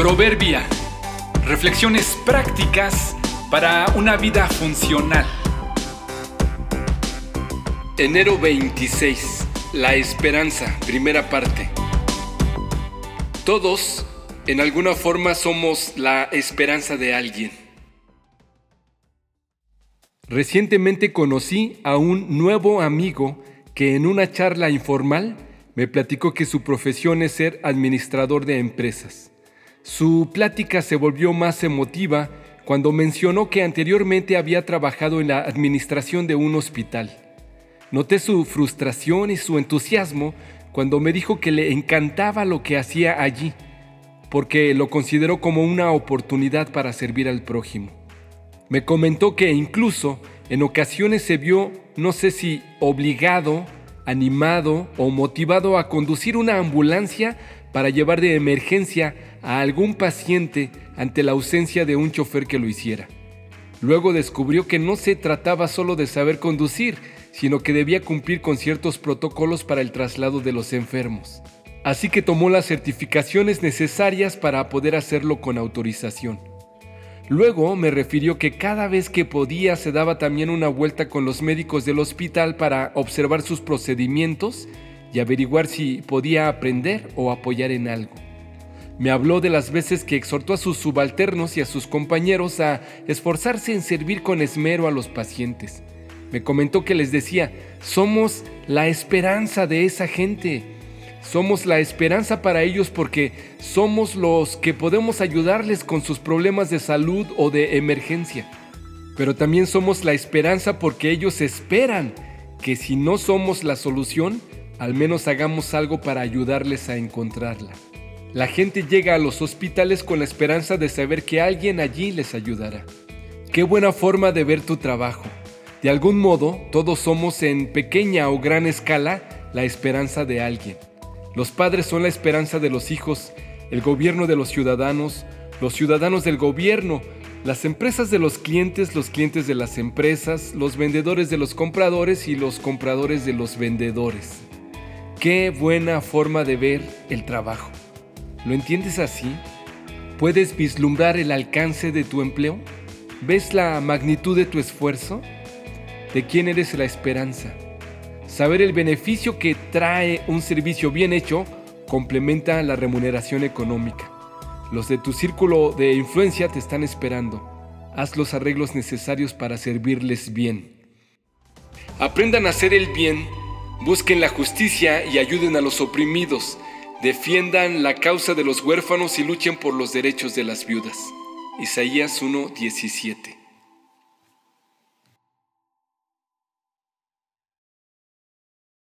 Proverbia. Reflexiones prácticas para una vida funcional. Enero 26. La esperanza, primera parte. Todos, en alguna forma, somos la esperanza de alguien. Recientemente conocí a un nuevo amigo que en una charla informal me platicó que su profesión es ser administrador de empresas. Su plática se volvió más emotiva cuando mencionó que anteriormente había trabajado en la administración de un hospital. Noté su frustración y su entusiasmo cuando me dijo que le encantaba lo que hacía allí, porque lo consideró como una oportunidad para servir al prójimo. Me comentó que incluso en ocasiones se vio, no sé si obligado, animado o motivado a conducir una ambulancia para llevar de emergencia a algún paciente ante la ausencia de un chofer que lo hiciera. Luego descubrió que no se trataba solo de saber conducir, sino que debía cumplir con ciertos protocolos para el traslado de los enfermos. Así que tomó las certificaciones necesarias para poder hacerlo con autorización. Luego me refirió que cada vez que podía se daba también una vuelta con los médicos del hospital para observar sus procedimientos y averiguar si podía aprender o apoyar en algo. Me habló de las veces que exhortó a sus subalternos y a sus compañeros a esforzarse en servir con esmero a los pacientes. Me comentó que les decía, somos la esperanza de esa gente. Somos la esperanza para ellos porque somos los que podemos ayudarles con sus problemas de salud o de emergencia. Pero también somos la esperanza porque ellos esperan que si no somos la solución, al menos hagamos algo para ayudarles a encontrarla. La gente llega a los hospitales con la esperanza de saber que alguien allí les ayudará. Qué buena forma de ver tu trabajo. De algún modo, todos somos en pequeña o gran escala la esperanza de alguien. Los padres son la esperanza de los hijos, el gobierno de los ciudadanos, los ciudadanos del gobierno, las empresas de los clientes, los clientes de las empresas, los vendedores de los compradores y los compradores de los vendedores. Qué buena forma de ver el trabajo. ¿Lo entiendes así? ¿Puedes vislumbrar el alcance de tu empleo? ¿Ves la magnitud de tu esfuerzo? ¿De quién eres la esperanza? Saber el beneficio que trae un servicio bien hecho complementa la remuneración económica. Los de tu círculo de influencia te están esperando. Haz los arreglos necesarios para servirles bien. Aprendan a hacer el bien, busquen la justicia y ayuden a los oprimidos defiendan la causa de los huérfanos y luchen por los derechos de las viudas. Isaías 1:17